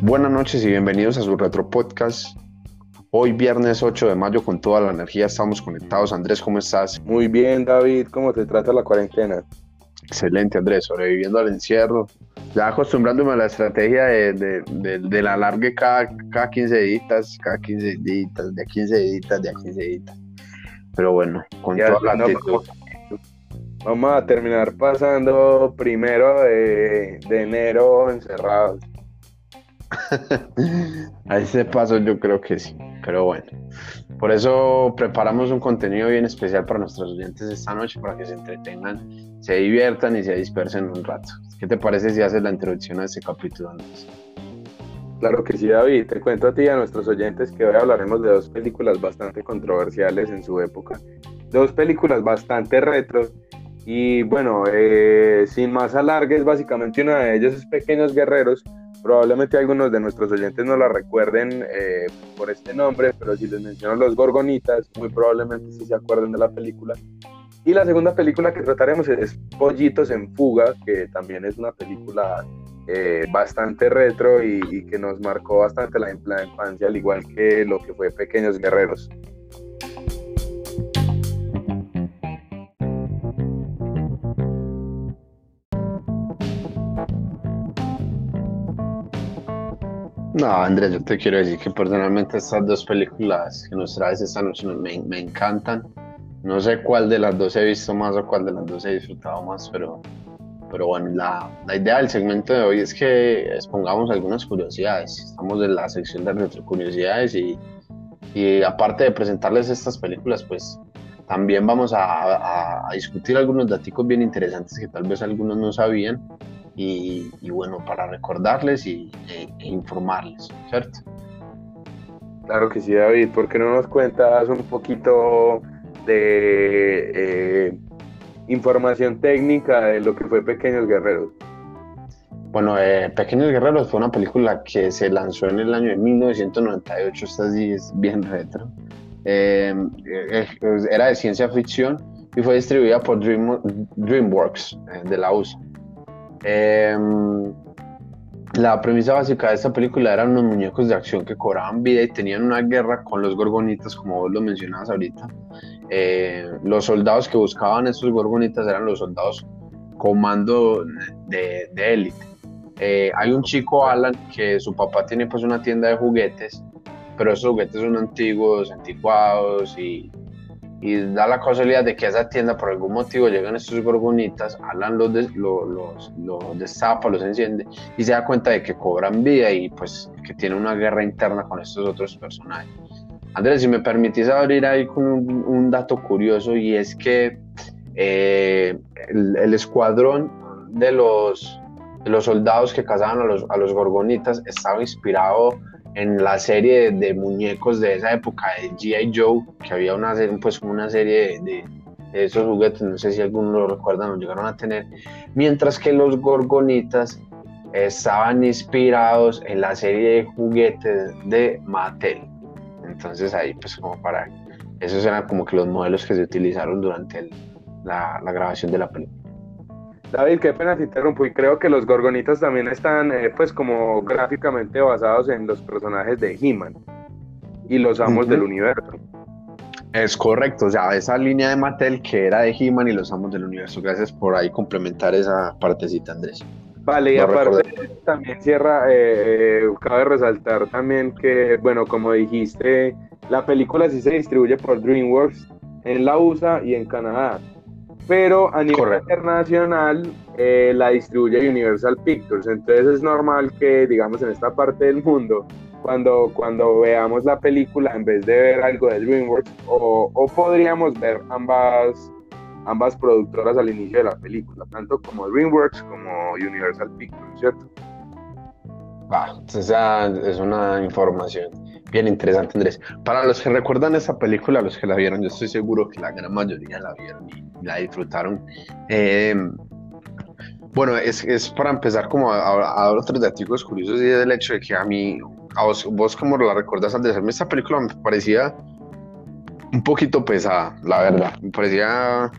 Buenas noches y bienvenidos a su retro podcast. Hoy viernes 8 de mayo con toda la energía estamos conectados. Andrés, ¿cómo estás? Muy bien, David. ¿Cómo te trata la cuarentena? Excelente, Andrés. Sobreviviendo al encierro. Ya acostumbrándome a la estrategia de, de, de, la largue cada, cada 15 días, cada 15 días, de 15 días, de 15 días. Pero bueno, con toda la actitud. Vamos a terminar pasando primero de, de enero encerrados. a ese paso yo creo que sí, pero bueno. Por eso preparamos un contenido bien especial para nuestros oyentes esta noche, para que se entretengan, se diviertan y se dispersen un rato. ¿Qué te parece si haces la introducción a este capítulo, Andrés? Claro que sí, David. Te cuento a ti y a nuestros oyentes que hoy hablaremos de dos películas bastante controversiales en su época. Dos películas bastante retro. Y bueno, eh, sin más alargues, básicamente una de ellas es Pequeños Guerreros, Probablemente algunos de nuestros oyentes no la recuerden eh, por este nombre, pero si les menciono los Gorgonitas, muy probablemente sí se acuerden de la película. Y la segunda película que trataremos es Pollitos en Fuga, que también es una película eh, bastante retro y, que nos marcó bastante la, la infancia, al igual que lo que fue Pequeños Guerreros. No, Andrés, yo te quiero decir que personalmente estas dos películas que nos traes esta noche me, me, encantan. No sé cuál de las dos he visto más o cuál de las dos he disfrutado más, pero, pero bueno, la, la idea del segmento de hoy es que expongamos algunas curiosidades. Estamos en la sección de retrocuriosidades y, y aparte de presentarles estas películas, pues también vamos a, a, a discutir algunos datos bien interesantes que tal vez algunos no sabían y, bueno, para recordarles y, e, e, informarles, ¿cierto? Claro que sí, David, ¿por qué no nos cuentas un poquito de eh, información técnica de lo que fue Pequeños Guerreros? Bueno, eh, Pequeños Guerreros fue una película que se lanzó en el año de 1998, esta sí es bien retro. Eh, era de ciencia ficción y fue distribuida por DreamWorks de la USA. Em, la premisa básica de esta película eran unos muñecos de acción que cobraban vida y tenían una guerra con los gorgonitas, como vos lo mencionabas ahorita. Eh, los soldados que buscaban estos gorgonitas eran los soldados comando de élite. Eh, hay un chico, Alan, que su papá tiene pues una tienda de juguetes, pero esos juguetes son antiguos, anticuados y y da la casualidad de que esa tienda por algún motivo llegan estos gorgonitas, Alan los, los, los, destapa, los enciende y se da cuenta de que cobran vida y pues que tiene una guerra interna con estos otros personajes. Andrés, si me permitís abrir ahí con un, dato curioso y es que eh, el, escuadrón de los, de los soldados que cazaban a los, a los gorgonitas estaba inspirado en la serie de, muñecos de esa época de G.I. Joe, que había una, pues, una serie de, esos juguetes, no sé si algunos lo recuerdan o llegaron a tener, mientras que los gorgonitas estaban inspirados en la serie de juguetes de Mattel. Entonces ahí pues como para, esos eran como que los modelos que se utilizaron durante la grabación de la película. David, qué pena te interrumpo y creo que los gorgonitas también están eh, pues como gráficamente basados en los personajes de He-Man y los amos del universo. Es correcto, o sea, esa línea de Mattel que era de He-Man y los amos del universo. Gracias por ahí complementar esa partecita, Andrés. Vale, y aparte también cierra, eh, eh, cabe resaltar también que, bueno, como dijiste, la película sí se distribuye por DreamWorks en la USA y en Canadá pero a nivel internacional eh, la distribuye Universal Pictures. Entonces es normal que, digamos, en esta parte del mundo, cuando, cuando veamos la película, en vez de ver algo de DreamWorks, o, o podríamos ver ambas, ambas productoras al inicio de la película, tanto como DreamWorks como Universal Pictures, ¿cierto? Ah, esa es una información bien interesante, Andrés. Para los que recuerdan esa película, los que la vieron, yo estoy seguro que la gran mayoría la vieron y la disfrutaron. Eh, bueno, es, es, para empezar como a, dar otros datos curiosos y del hecho de que a mí, a vos, vos como la recuerdas al decirme esta película me parecía un poquito pesada, la verdad. Me parecía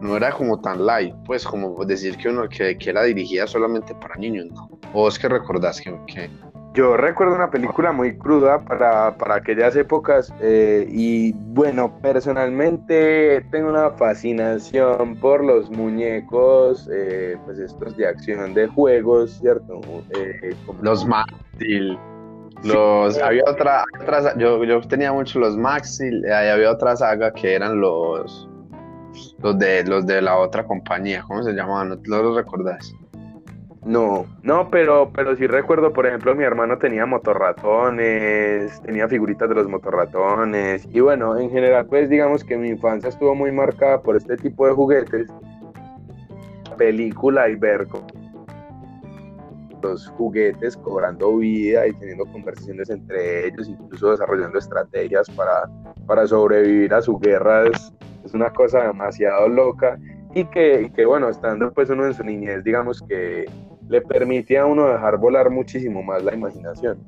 no era como tan light, pues como decir que uno que, que era dirigida solamente para niños, ¿no? ¿O es que recordás que, que... Yo recuerdo una película muy cruda para, para aquellas épocas eh, y bueno, personalmente tengo una fascinación por los muñecos, eh, pues estos de acción de juegos, ¿cierto? Eh, los Maxil, los, había otra, yo, yo tenía mucho los Maxil, y había otra saga que eran los, los de, los de la otra compañía, ¿cómo se llamaban? ¿No los recordás? No, no, pero, pero sí recuerdo, por ejemplo, mi hermano tenía motorratones, tenía figuritas de los motorratones, y bueno, en general, pues digamos que mi infancia estuvo muy marcada por este tipo de juguetes, película y ver los juguetes cobrando vida y teniendo conversaciones entre ellos, incluso desarrollando estrategias para, para sobrevivir a sus guerras, es una cosa demasiado loca y que, que, bueno, estando pues uno en su niñez, digamos que le permite a uno dejar volar muchísimo más la imaginación.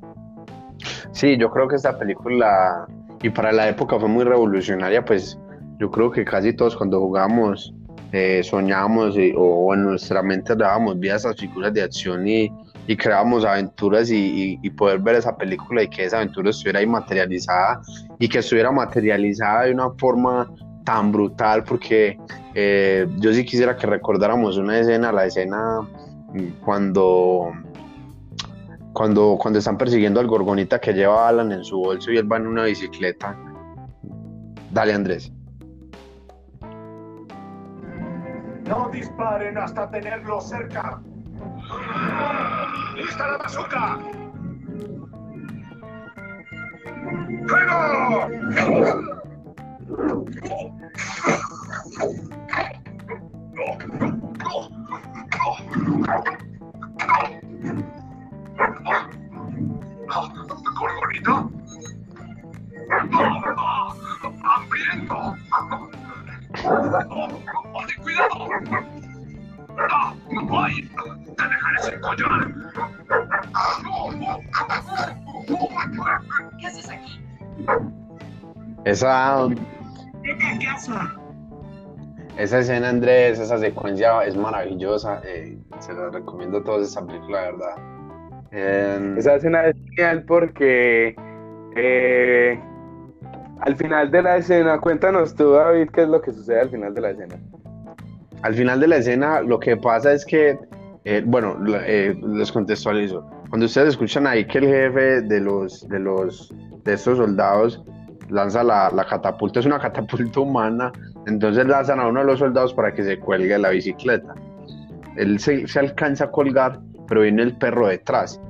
Sí, yo creo que esta película, y para la época fue muy revolucionaria, pues yo creo que casi todos cuando jugamos eh, soñábamos o en nuestra mente dábamos vida a esas figuras de acción y, y creábamos aventuras y, y, poder ver esa película y que esa aventura estuviera ahí materializada y que estuviera materializada de una forma tan brutal porque eh, yo sí quisiera que recordáramos una escena, la escena cuando, cuando, cuando están persiguiendo al gorgonita que lleva Alan en su bolso y él va en una bicicleta. Dale, Andrés. No disparen hasta tenerlo cerca. ¡Lista la bazooka! ¡Fuego! Esa... ¿Qué casa? Esa escena, Andrés, esa secuencia es maravillosa. Eh, se la recomiendo a todos esa película, de verdad. Esa escena es genial porque eh, al final de la escena, cuéntanos tú, David, qué es lo que sucede al final de la escena. Al final de la escena, lo que pasa es que, eh, bueno, les contextualizo. Cuando ustedes escuchan ahí que el jefe de los, de los, de estos soldados lanza la, la catapulta, es una catapulta humana entonces lanzan a uno de los soldados para que se cuelgue la bicicleta. Él se, alcanza a colgar, pero viene el perro detrás.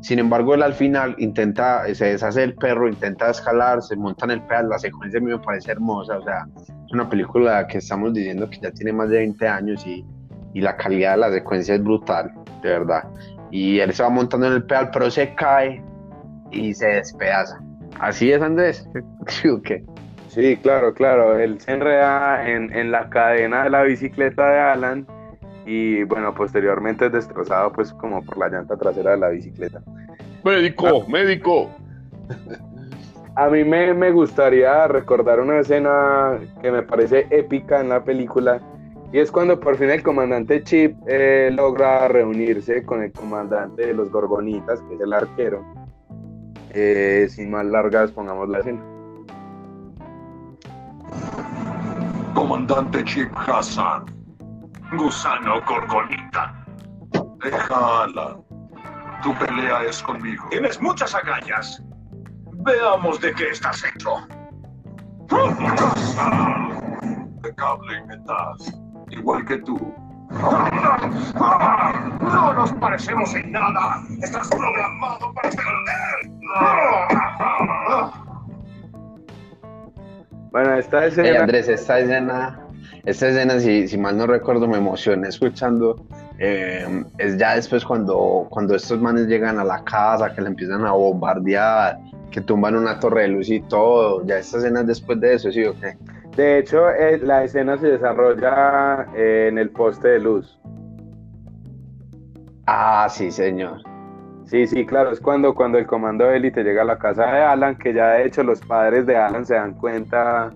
Sin embargo, él al final intenta, se deshace el perro, intenta escalar, se monta en el pedal. La secuencia a mí me parece hermosa. O sea, es una película que estamos diciendo que ya tiene más de 20 años y, y la calidad de la secuencia es brutal, de verdad. Y él se va montando en el pedal, pero se cae y se despedaza. Así es, Andrés. ¿Qué? Sí, claro, claro. Él se enreda en, la cadena de la bicicleta de Alan y bueno, posteriormente es destrozado pues como por la llanta trasera de la bicicleta. Médico, ah. médico. A mí me, gustaría recordar una escena que me parece épica en la película y es cuando por fin el comandante Chip eh, logra reunirse con el comandante de los Gorgonitas, que es el arquero. Eh, sin más largas, pongamos la escena. Comandante Chip Hassan. Gusano Gorgonita. Déjala. Tu pelea es conmigo. Tienes muchas agallas. Veamos de qué estás hecho. Impecable metas. Igual que tú. No nos parecemos en nada. Estás programado para perder. Bueno, esta escena. Andrés, esta escena, esta escena, si, si mal no recuerdo, me emocioné escuchando. Eh, es ya después cuando, cuando estos manes llegan a la casa, que le empiezan a bombardear, que tumban una torre de luz y todo. Ya esta escena es después de eso, ¿sí o qué? De hecho, eh, la escena se desarrolla eh, en el poste de luz. Ah, sí, señor. Sí, sí, claro, es cuando, cuando el comando élite llega a la casa de Alan, que ya de hecho los padres de Alan se dan cuenta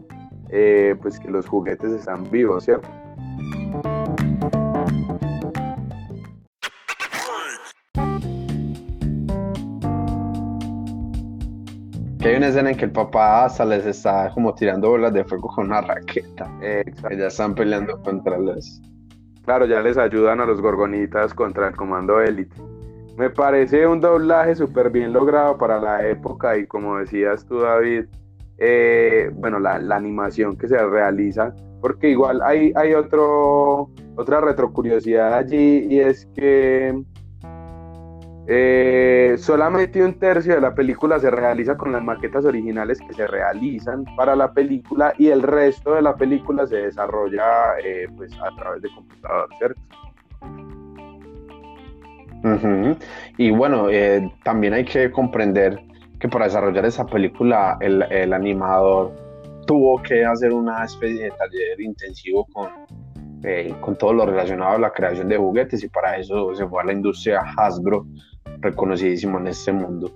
eh, pues que los juguetes están vivos, ¿cierto? Que hay una escena en que el papá hasta les está como tirando bolas de fuego con una raqueta. Exacto. Ya están peleando contra los. Claro, ya les ayudan a los gorgonitas contra el comando élite. Me parece un doblaje súper bien logrado para la época y como decías tú, David, eh, bueno, la, animación que se realiza, porque igual hay, hay otro, otra retrocuriosidad allí y es que eh, solamente un tercio de la película se realiza con las maquetas originales que se realizan para la película y el resto de la película se desarrolla eh, pues a través de computador, ¿cierto? Y bueno, eh, también hay que comprender que para desarrollar esa película el, el, animador tuvo que hacer una especie de taller intensivo con, eh, con todo lo relacionado a la creación de juguetes y para eso se fue a la industria Hasbro, reconocidísimo en este mundo.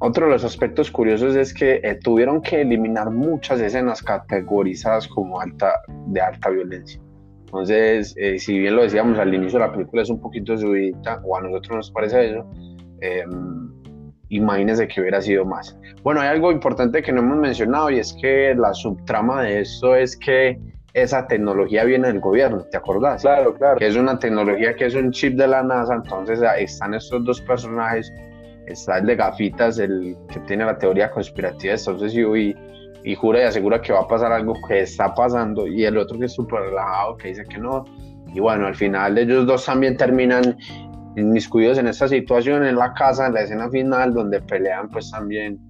otro de los aspectos curiosos es que eh, tuvieron que eliminar muchas escenas categorizadas como alta, de alta violencia. Entonces, eh, si bien lo decíamos al inicio, la película es un poquito subida, o a nosotros nos parece eso, eh, imagínense que hubiera sido más. Bueno, hay algo importante que no hemos mencionado y es que la subtrama de esto es que esa tecnología viene del gobierno, ¿te acordás? Claro, claro. Que es una tecnología que es un chip de la NASA, entonces están estos dos personajes, está el de gafitas, el que tiene la teoría conspirativa de Estados y, y jura y asegura que va a pasar algo que está pasando, y el otro que es súper relajado, que dice que no. Y bueno, al final ellos dos también terminan inmiscuidos en esta situación en la casa, en la escena final, donde pelean pues también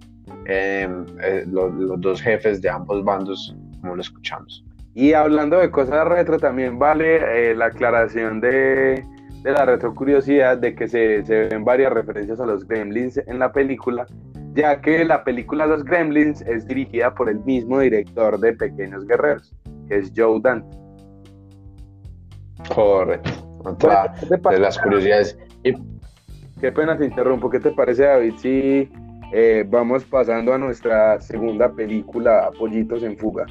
eh, eh, los, los, dos jefes de ambos bandos, como lo escuchamos. Y hablando de cosas retro, también vale eh, la aclaración de, de, la retrocuriosidad de que se, se, ven varias referencias a los gremlins en la película, ya que la película Los Gremlins es dirigida por el mismo director de Pequeños Guerreros, que es Joe Dante. Correcto. Otra de las curiosidades. Y... Qué pena te interrumpo. ¿Qué te parece, David, si eh, vamos pasando a nuestra segunda película, Pollitos en Fuga?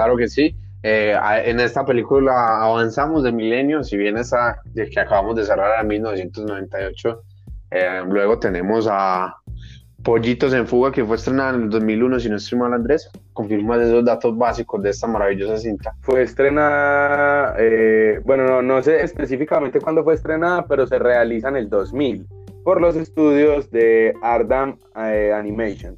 Claro que sí. Eh, en esta película avanzamos de milenios, si bien esa que acabamos de cerrar en 1998, eh, luego tenemos a Pollitos en Fuga, que fue estrenada en el 2001, si no estoy mal, Andrés. Confirma esos datos básicos de esta maravillosa cinta. Fue estrenada, eh, bueno, no, no sé específicamente cuándo fue estrenada, pero se realiza en el 2000 por los estudios de Ardam Animation.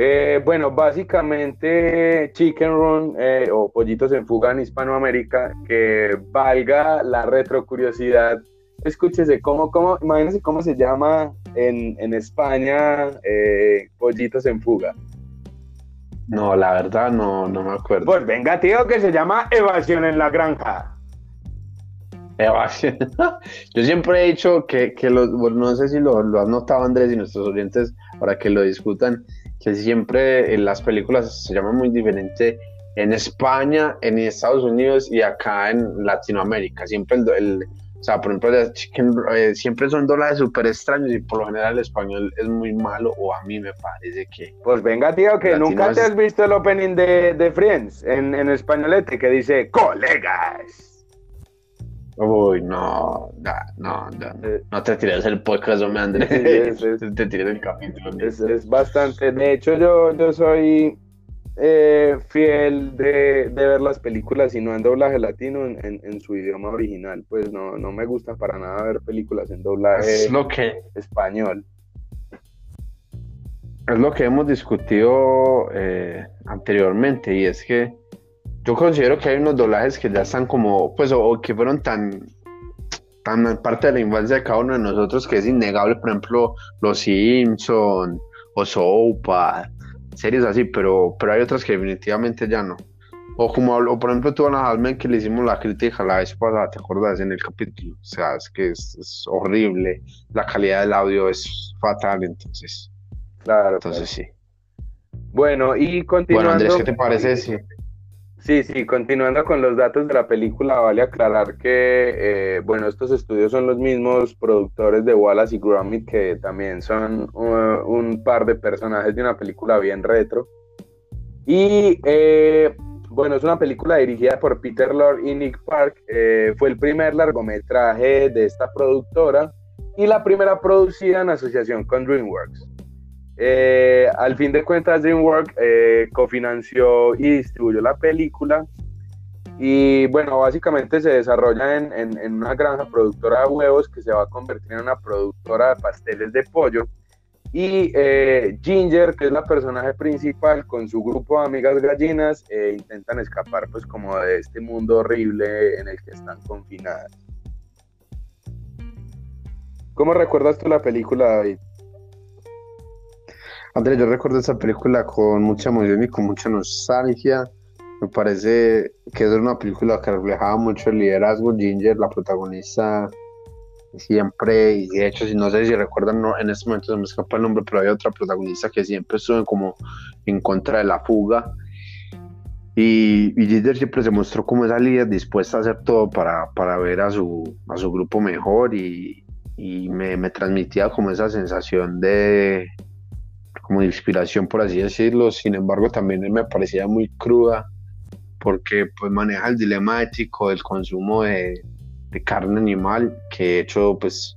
Eh, bueno, básicamente Chicken Run eh, o Pollitos en Fuga en Hispanoamérica, que valga la retrocuriosidad, escúchese cómo, cómo, imagínense cómo se llama en, en España eh, Pollitos en Fuga. No, la verdad no, no me acuerdo. Pues venga, tío, que se llama Evasión en la Granja. Evasión. Yo siempre he dicho que, que los, no sé si lo, lo han notado Andrés y nuestros oyentes para que lo discutan, que siempre en las películas se llama muy diferente en España, en Estados Unidos y acá en Latinoamérica. Siempre el, el o sea, por ejemplo, eh, siempre son dólares súper extraños y por lo general el español es muy malo o a mí me parece que... Pues venga, tío, que nunca te has visto el opening de, de Friends en, en españolete que dice colegas. Uy, no, no, no, no, no te tires el podcast, hombre, Andrés. Te tires el capítulo. Es, es, bastante. De hecho, yo, yo soy eh, fiel de, de, ver las películas y no en doblaje latino en, en, en, su idioma original. Pues no, no me gusta para nada ver películas en doblaje es lo que, español. Es lo que hemos discutido eh, anteriormente y es que yo considero que hay unos doblajes que ya están como, pues, o, o, que fueron tan, tan parte de la infancia de cada uno de nosotros que es innegable, por ejemplo, Los Simpson o Sopa, series así, pero, pero hay otras que definitivamente ya no. O como, o por ejemplo, tú Ana Halmen que le hicimos la crítica la vez pasada, ¿te acuerdas? En el capítulo. O sea, es que es, es horrible. La calidad del audio es fatal, entonces. Claro. Entonces claro. sí. Bueno, y continuando. Bueno, Andrés, ¿qué te parece? Sí. Sí, sí, continuando con los datos de la película, vale aclarar que, eh, bueno, estos estudios son los mismos productores de Wallace y Gromit, que también son uh, un par de personajes de una película bien retro. Y, eh, bueno, es una película dirigida por Peter Lord y Nick Park. Eh, fue el primer largometraje de esta productora y la primera producida en asociación con DreamWorks. Eh, al fin de cuentas, DreamWorks eh, cofinanció y distribuyó la película. Y bueno, básicamente se desarrolla en, una granja productora de huevos que se va a convertir en una productora de pasteles de pollo. Y eh, Ginger, que es la personaje principal, con su grupo de amigas gallinas, intentan escapar pues como de este mundo horrible en el que están confinadas. ¿Cómo recuerdas tú la película, David? Andrés, yo recuerdo esa película con mucha emoción y con mucha nostalgia. Me parece que es una película que reflejaba mucho el liderazgo. Ginger, la protagonista, siempre, y de hecho, si no sé si recuerdan, en este momento se me escapa el nombre, pero hay otra protagonista que siempre estuvo como en contra de la fuga. Y, Ginger siempre se mostró como esa líder dispuesta a hacer todo para, para ver a su, a su grupo mejor y, y me, me transmitía como esa sensación de, como de inspiración, por así decirlo. Sin embargo, también me parecía muy cruda porque pues maneja el dilema ético del consumo de, carne animal, que de hecho pues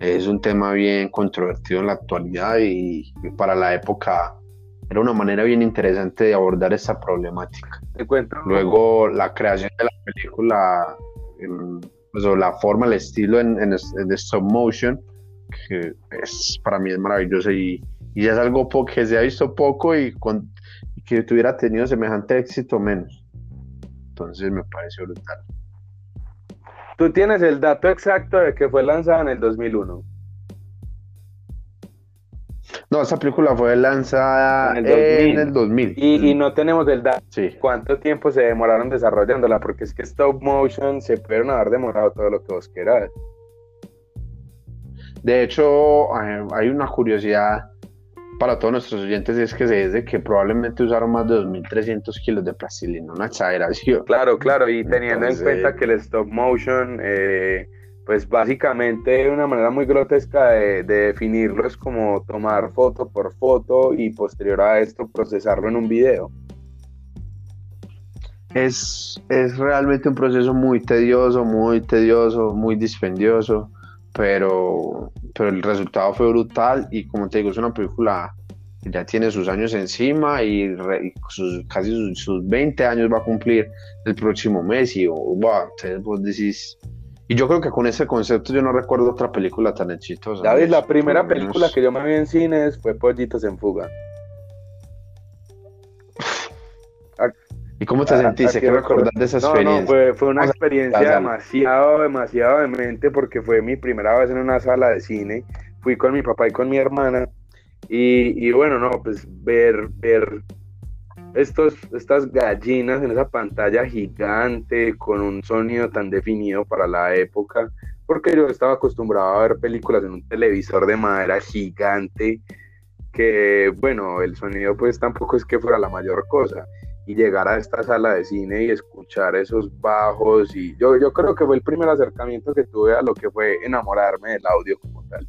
es un tema bien controvertido en la actualidad y, para la época era una manera bien interesante de abordar esa problemática. Te cuento. Luego la creación de la película, pues, o la forma, el estilo en, en, en stop motion, que es, para mí es maravilloso y, y es algo que se ha visto poco y, con, que tuviera tenido semejante éxito menos. Entonces me parece brutal. Tú tienes el dato exacto de que fue lanzada en el 2001. No, esa película fue lanzada en el 2000. Y, no tenemos el dato. Sí. ¿Cuánto tiempo se demoraron desarrollándola? Porque es que stop motion se pudieron haber demorado todo lo que vos quieras. De hecho, hay una curiosidad para todos nuestros oyentes es que se dice que probablemente usaron más de 2.300 kilos de plastilina, una exageración. Claro, claro, y teniendo en cuenta que el stop motion, eh, pues básicamente una manera muy grotesca de, definirlo es como tomar foto por foto y posterior a esto procesarlo en un video. Es, es realmente un proceso muy tedioso, muy tedioso, muy dispendioso pero, pero el resultado fue brutal y como te digo, es una película que ya tiene sus años encima y, casi sus, 20 años va a cumplir el próximo mes y wow, vos decís... Y yo creo que con ese concepto yo no recuerdo otra película tan exitosa. David, la primera película que yo me vi en cines fue Pollitos en Fuga. ¿Y cómo te sentiste? ¿Qué recordás de esa experiencia? No, fue, fue una experiencia demasiado, demasiado demente porque fue mi primera vez en una sala de cine. Fui con mi papá y con mi hermana. Y, y bueno, no, pues ver, ver estos, estas gallinas en esa pantalla gigante con un sonido tan definido para la época, porque yo estaba acostumbrado a ver películas en un televisor de madera gigante, que bueno, el sonido pues tampoco es que fuera la mayor cosa y llegar a esta sala de cine y escuchar esos bajos y yo, yo creo que fue el primer acercamiento que tuve a lo que fue enamorarme del audio como tal.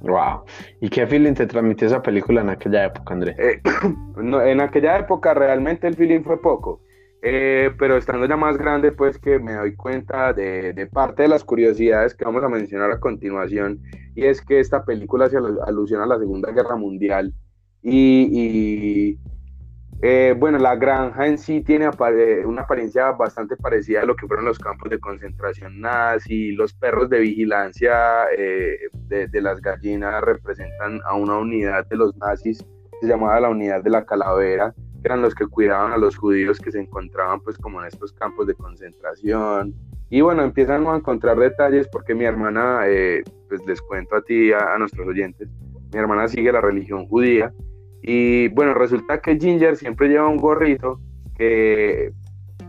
Wow. ¿Y qué feeling te transmitió esa película en aquella época, Andrés? Eh, en aquella época realmente el feeling fue poco, eh, pero estando ya más grande, pues que me doy cuenta de, de, parte de las curiosidades que vamos a mencionar a continuación, y es que esta película se alusiona a la Segunda Guerra Mundial y, eh, bueno, la granja en sí tiene una apariencia bastante parecida a lo que fueron los campos de concentración nazi. Los perros de vigilancia eh, de, las gallinas representan a una unidad de los nazis, se llamaba la unidad de la calavera, que eran los que cuidaban a los judíos que se encontraban pues como en estos campos de concentración. Y bueno, empiezan a encontrar detalles porque mi hermana, eh, pues les cuento a ti, a nuestros oyentes, mi hermana sigue la religión judía y bueno, resulta que Ginger siempre lleva un gorrito que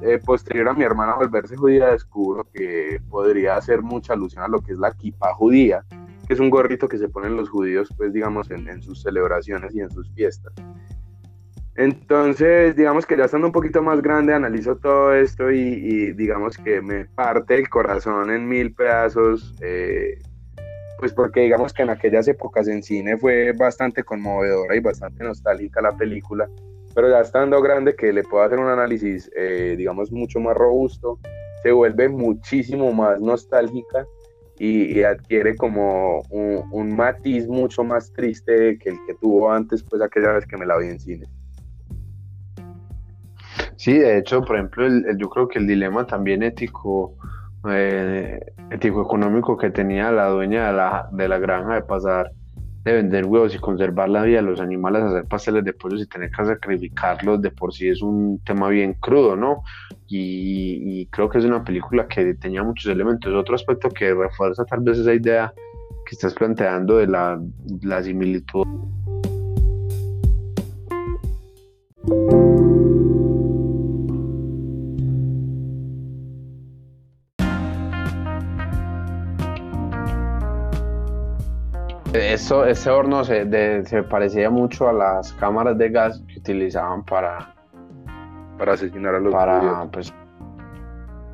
eh, posterior a mi hermana volverse judía descubro que podría hacer mucha alusión a lo que es la kippah judía, que es un gorrito que se ponen los judíos, pues digamos, en, sus celebraciones y en sus fiestas. Entonces, digamos que ya estando un poquito más grande, analizo todo esto y, digamos que me parte el corazón en mil pedazos, eh, pues porque digamos que en aquellas épocas en cine fue bastante conmovedora y bastante nostálgica la película, pero ya estando grande que le puedo hacer un análisis, eh, digamos, mucho más robusto, se vuelve muchísimo más nostálgica y, adquiere como un, matiz mucho más triste que el que tuvo antes, pues aquella vez que me la vi en cine. Sí, de hecho, por ejemplo, yo creo que el dilema también ético, eh, ético económico que tenía la dueña de la, de la granja de pasar de vender huevos y conservar la vida de los animales, hacer pasteles de pollos y tener que sacrificarlos de por sí es un tema bien crudo, ¿no? Y, creo que es una película que tenía muchos elementos. Otro aspecto que refuerza tal vez esa idea que estás planteando de la, la similitud. Eso, ese horno se, se, parecía mucho a las cámaras de gas que utilizaban para, para asesinar a los para, pues,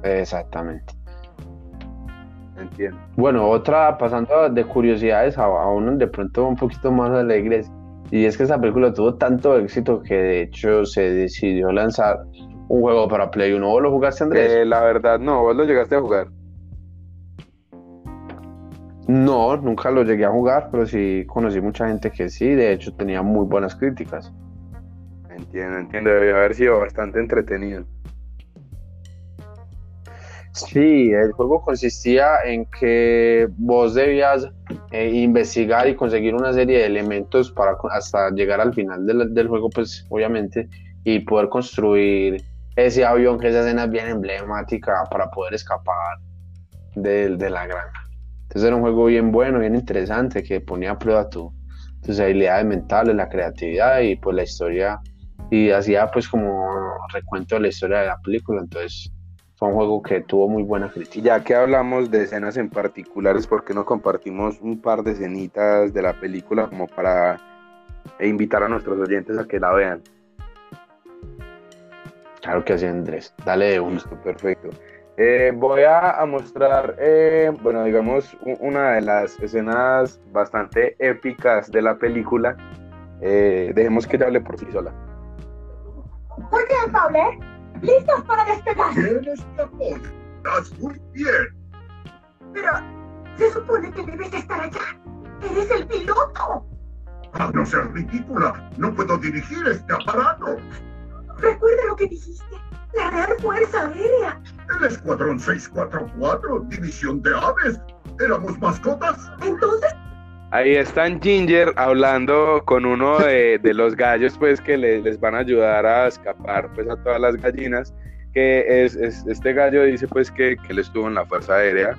Exactamente. Entiendo. Bueno, otra, pasando de curiosidades a, a uno de pronto un poquito más alegres, y es que esa película tuvo tanto éxito que de hecho se decidió lanzar un juego para Play 1. ¿Vos lo jugaste, Andrés? Eh, la verdad, no, vos lo llegaste a jugar. No, nunca lo llegué a jugar, pero sí conocí mucha gente que sí, de hecho tenía muy buenas críticas. Entiendo, entiendo, debe haber sido bastante entretenido. Sí, el juego consistía en que vos debías eh, investigar y conseguir una serie de elementos para hasta llegar al final del, juego, pues obviamente, y poder construir ese avión, que esa escena es bien emblemática para poder escapar de, de la granja. Entonces era un juego bien bueno, bien interesante, que ponía a prueba tu, tus habilidades mentales, la creatividad y pues la historia, y hacía pues como recuento de la historia de la película, entonces fue un juego que tuvo muy buena crítica. Ya que hablamos de escenas en particulares, ¿por qué no compartimos un par de escenitas de la película como para invitar a nuestros oyentes a que la vean? Claro que sí, Andrés. Dale de uno. perfecto. Eh, voy a, mostrar, eh, bueno, digamos, una de las escenas bastante épicas de la película. Eh, dejemos que hable por sí sola. Muy bien, Pablo. ¿Listos para despegar? Tienes. Estás muy bien. Pero se supone que debes estar allá. Eres el piloto. A no ser ridícula, no puedo dirigir este aparato. Recuerda lo que dijiste. La Real Fuerza Aérea. El Escuadrón 644, División de Aves. ¿Éramos mascotas? Entonces... Ahí están Ginger hablando con uno de, los gallos, pues que les van a ayudar a escapar, pues a todas las gallinas. Que es, este gallo dice, pues que, que él estuvo en la Fuerza Aérea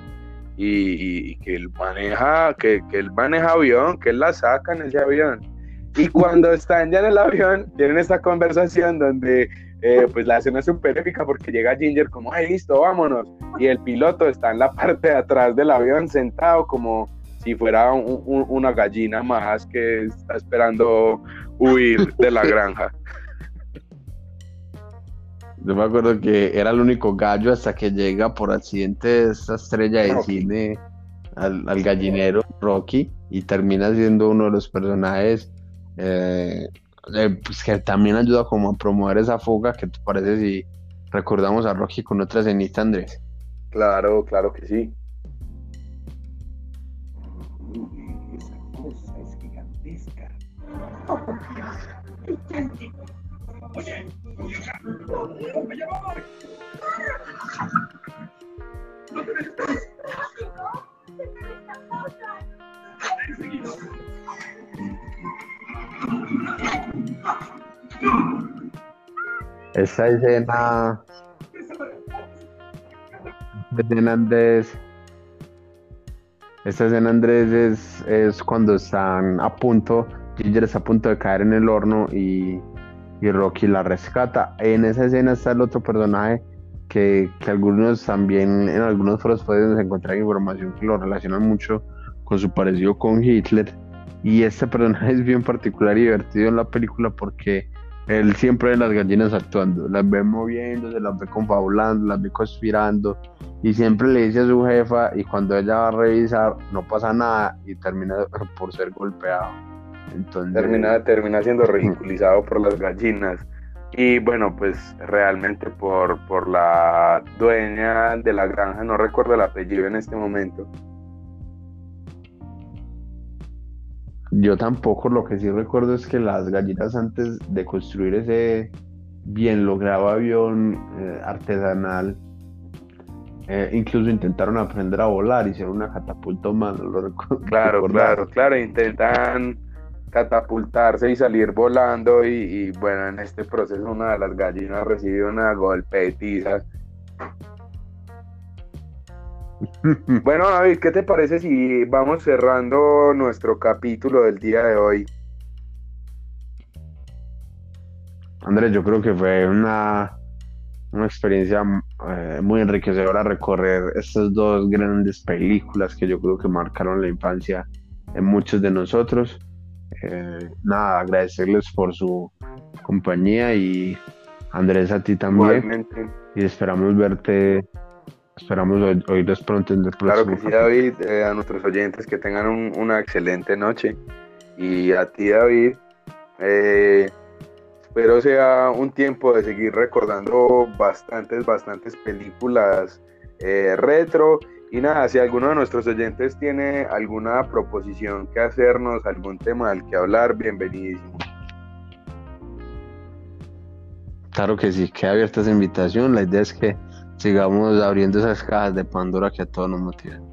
y, que él maneja, que, que él maneja avión, que él la saca en ese avión. Y cuando están ya en el avión, tienen esta conversación donde eh, pues la escena es súper épica porque llega Ginger como, ay, listo, vámonos. Y el piloto está en la parte de atrás del avión sentado como si fuera una gallina más que está esperando huir de la granja. Yo me acuerdo que era el único gallo hasta que llega por accidente esa estrella de cine al, gallinero Rocky y termina siendo uno de los personajes eh, eh, pues que también ayuda como a promover esa fuga, que te parece si recordamos a Rocky con otra cenita, Andrés? Claro, claro que sí. Esa escena. escena Andrés. Esta escena Andrés es, es cuando están a punto, Ginger está a punto de caer en el horno y, Rocky la rescata. En esa escena está el otro personaje que, que algunos también en algunos foros pueden encontrar información que lo relacionan mucho con su parecido con Hitler. Y este personaje es bien particular y divertido en la película porque él siempre ve las gallinas actuando, las ve moviéndose, las ve confabulando, las ve conspirando y siempre le dice a su jefa y cuando ella va a revisar no pasa nada y termina por ser golpeado. Entonces... Termina, termina siendo ridiculizado por las gallinas. Y bueno, pues realmente por, por la dueña de la granja, no recuerdo el apellido en este momento. Yo tampoco, lo que sí recuerdo es que las gallinas antes de construir ese bien logrado avión eh, artesanal, eh, incluso intentaron aprender a volar, hicieron una catapulta humana, lo recuerdo. Claro, claro, claro, intentan catapultarse y salir volando y, bueno, en este proceso una de las gallinas recibe una golpetiza. bueno, David, ¿qué te parece si vamos cerrando nuestro capítulo del día de hoy? Andrés, yo creo que fue una, una experiencia eh, muy enriquecedora recorrer estas dos grandes películas que yo creo que marcaron la infancia en muchos de nosotros. Eh, nada, agradecerles por su compañía y Andrés a ti también. Y esperamos verte, esperamos oírles pronto en el próximo. Claro que sí, David, eh, a nuestros oyentes que tengan una excelente noche. Y a ti, David, eh, espero sea un tiempo de seguir recordando bastantes, bastantes películas retro y nada, si alguno de nuestros oyentes tiene alguna proposición que hacernos, algún tema del que hablar, bienvenidísimo. Claro que sí, queda abierta esa invitación. La idea es que sigamos abriendo esas cajas de Pandora que a todos nos motivan.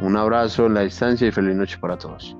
Un abrazo la distancia y feliz noche para todos.